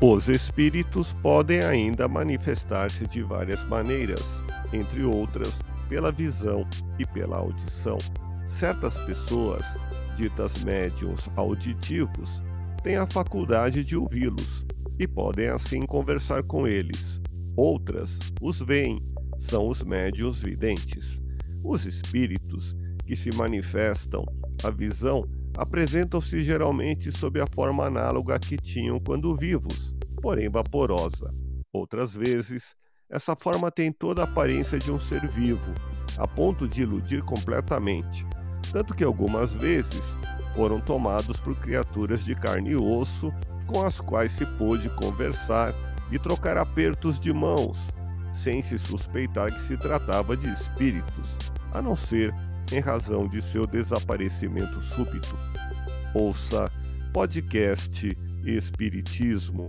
Os espíritos podem ainda manifestar-se de várias maneiras, entre outras, pela visão e pela audição. Certas pessoas, ditas médiums auditivos, têm a faculdade de ouvi-los e podem assim conversar com eles. Outras os veem, são os médiuns videntes. Os espíritos que se manifestam a visão apresentam-se geralmente sob a forma análoga que tinham quando vivos, porém vaporosa. Outras vezes, essa forma tem toda a aparência de um ser vivo, a ponto de iludir completamente, tanto que algumas vezes foram tomados por criaturas de carne e osso com as quais se pôde conversar e trocar apertos de mãos, sem se suspeitar que se tratava de espíritos, a não ser em razão de seu desaparecimento súbito. Ouça podcast Espiritismo.